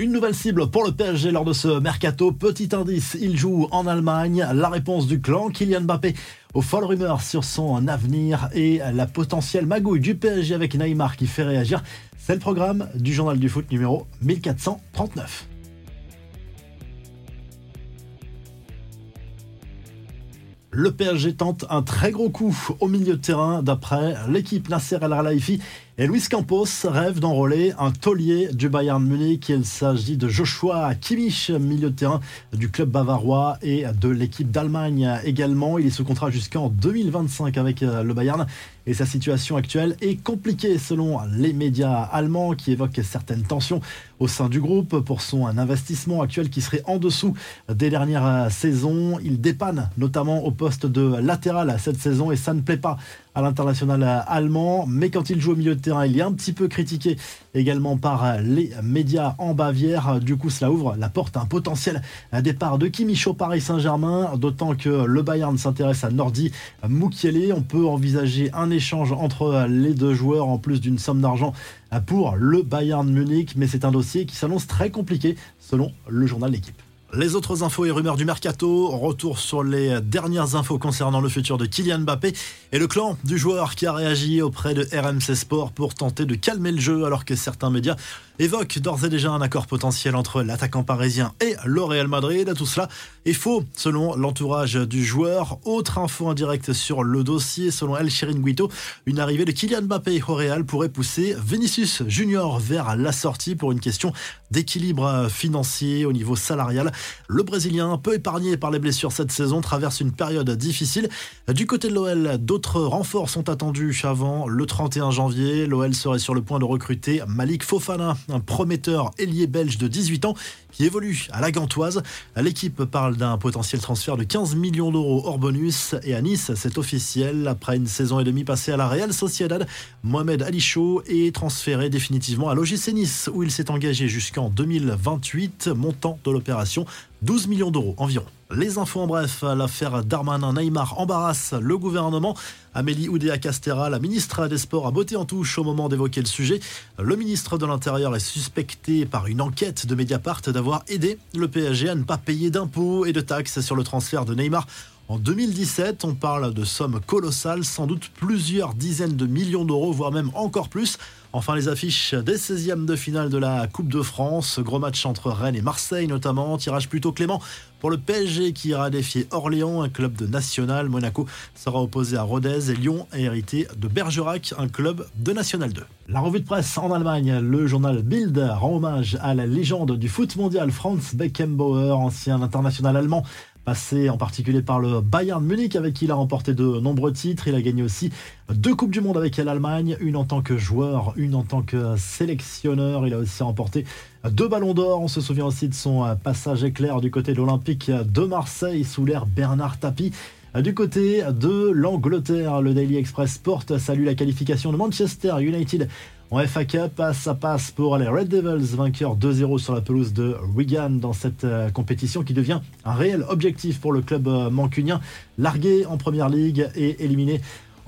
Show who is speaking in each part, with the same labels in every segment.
Speaker 1: Une nouvelle cible pour le PSG lors de ce mercato. Petit indice, il joue en Allemagne. La réponse du clan, Kylian Mbappé, aux folles rumeurs sur son avenir et la potentielle magouille du PSG avec Neymar qui fait réagir. C'est le programme du journal du foot numéro 1439. Le PSG tente un très gros coup au milieu de terrain d'après l'équipe Nasser El Khelaifi et Luis Campos rêve d'enrôler un taulier du Bayern Munich. Il s'agit de Joshua Kimmich, milieu de terrain du club bavarois et de l'équipe d'Allemagne également. Il est sous contrat jusqu'en 2025 avec le Bayern et sa situation actuelle est compliquée selon les médias allemands qui évoquent certaines tensions au sein du groupe pour son investissement actuel qui serait en dessous des dernières saisons. Il dépanne notamment au poste de latéral cette saison et ça ne plaît pas à l'international allemand. Mais quand il joue au milieu de terrain, il est un petit peu critiqué également par les médias en Bavière. Du coup, cela ouvre la porte à un potentiel départ de Kimmich au Paris Saint-Germain, d'autant que le Bayern s'intéresse à Nordi Mukiele. On peut envisager un échange entre les deux joueurs en plus d'une somme d'argent pour le Bayern Munich, mais c'est un dossier qui s'annonce très compliqué selon le journal L'équipe. Les autres infos et rumeurs du mercato, retour sur les dernières infos concernant le futur de Kylian Mbappé et le clan du joueur qui a réagi auprès de RMC Sport pour tenter de calmer le jeu alors que certains médias évoquent d'ores et déjà un accord potentiel entre l'attaquant parisien et le Real Madrid. Tout cela est faux selon l'entourage du joueur. Autre info indirecte sur le dossier, selon El Chiringuito, une arrivée de Kylian Mbappé au Real pourrait pousser Vinicius Junior vers la sortie pour une question d'équilibre financier au niveau salarial. Le Brésilien, peu épargné par les blessures cette saison, traverse une période difficile. Du côté de l'OL, d'autres renforts sont attendus avant le 31 janvier. L'OL serait sur le point de recruter Malik Fofana, un prometteur ailier belge de 18 ans qui évolue à la Gantoise. L'équipe parle d'un potentiel transfert de 15 millions d'euros hors bonus et à Nice, c'est officiel. Après une saison et demie passée à la Real Sociedad, Mohamed Ali Chaud est transféré définitivement à l'OGC Nice où il s'est engagé jusqu'en 2028. Montant de l'opération 12 millions d'euros environ. Les infos en bref, l'affaire Darmanin-Neymar embarrasse le gouvernement. Amélie Oudéa-Castera, la ministre des Sports, a botté en touche au moment d'évoquer le sujet. Le ministre de l'Intérieur est suspecté par une enquête de Mediapart d'avoir aidé le PSG à ne pas payer d'impôts et de taxes sur le transfert de Neymar en 2017, on parle de sommes colossales, sans doute plusieurs dizaines de millions d'euros, voire même encore plus. Enfin, les affiches des 16e de finale de la Coupe de France. Gros match entre Rennes et Marseille notamment. Tirage plutôt clément pour le PSG qui ira défier Orléans, un club de national. Monaco sera opposé à Rodez et Lyon est hérité de Bergerac, un club de National 2. La revue de presse en Allemagne, le journal Bild rend hommage à la légende du foot mondial Franz Beckenbauer, ancien international allemand passé en particulier par le Bayern Munich avec qui il a remporté de nombreux titres. Il a gagné aussi deux Coupes du Monde avec l'Allemagne, une en tant que joueur, une en tant que sélectionneur. Il a aussi remporté deux ballons d'or. On se souvient aussi de son passage éclair du côté de l'Olympique de Marseille sous l'ère Bernard Tapie. Du côté de l'Angleterre, le Daily Express Sport salue la qualification de Manchester United en FA Cup, ça passe pour les Red Devils, vainqueurs 2-0 sur la pelouse de Wigan dans cette euh, compétition qui devient un réel objectif pour le club euh, mancunien, largué en Première Ligue et éliminé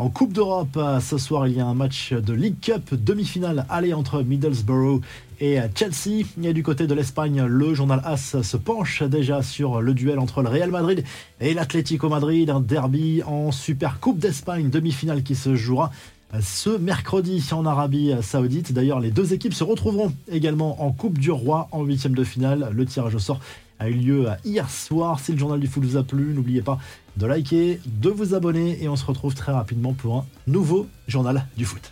Speaker 1: en Coupe d'Europe. Euh, ce soir, il y a un match de League Cup demi-finale aller entre Middlesbrough et Chelsea. Et du côté de l'Espagne, le journal AS se penche déjà sur le duel entre le Real Madrid et l'Atlético Madrid, un derby en Super Coupe d'Espagne demi-finale qui se jouera ce mercredi en Arabie Saoudite. D'ailleurs, les deux équipes se retrouveront également en Coupe du Roi en huitième de finale. Le tirage au sort a eu lieu hier soir. Si le journal du foot vous a plu, n'oubliez pas de liker, de vous abonner et on se retrouve très rapidement pour un nouveau journal du foot.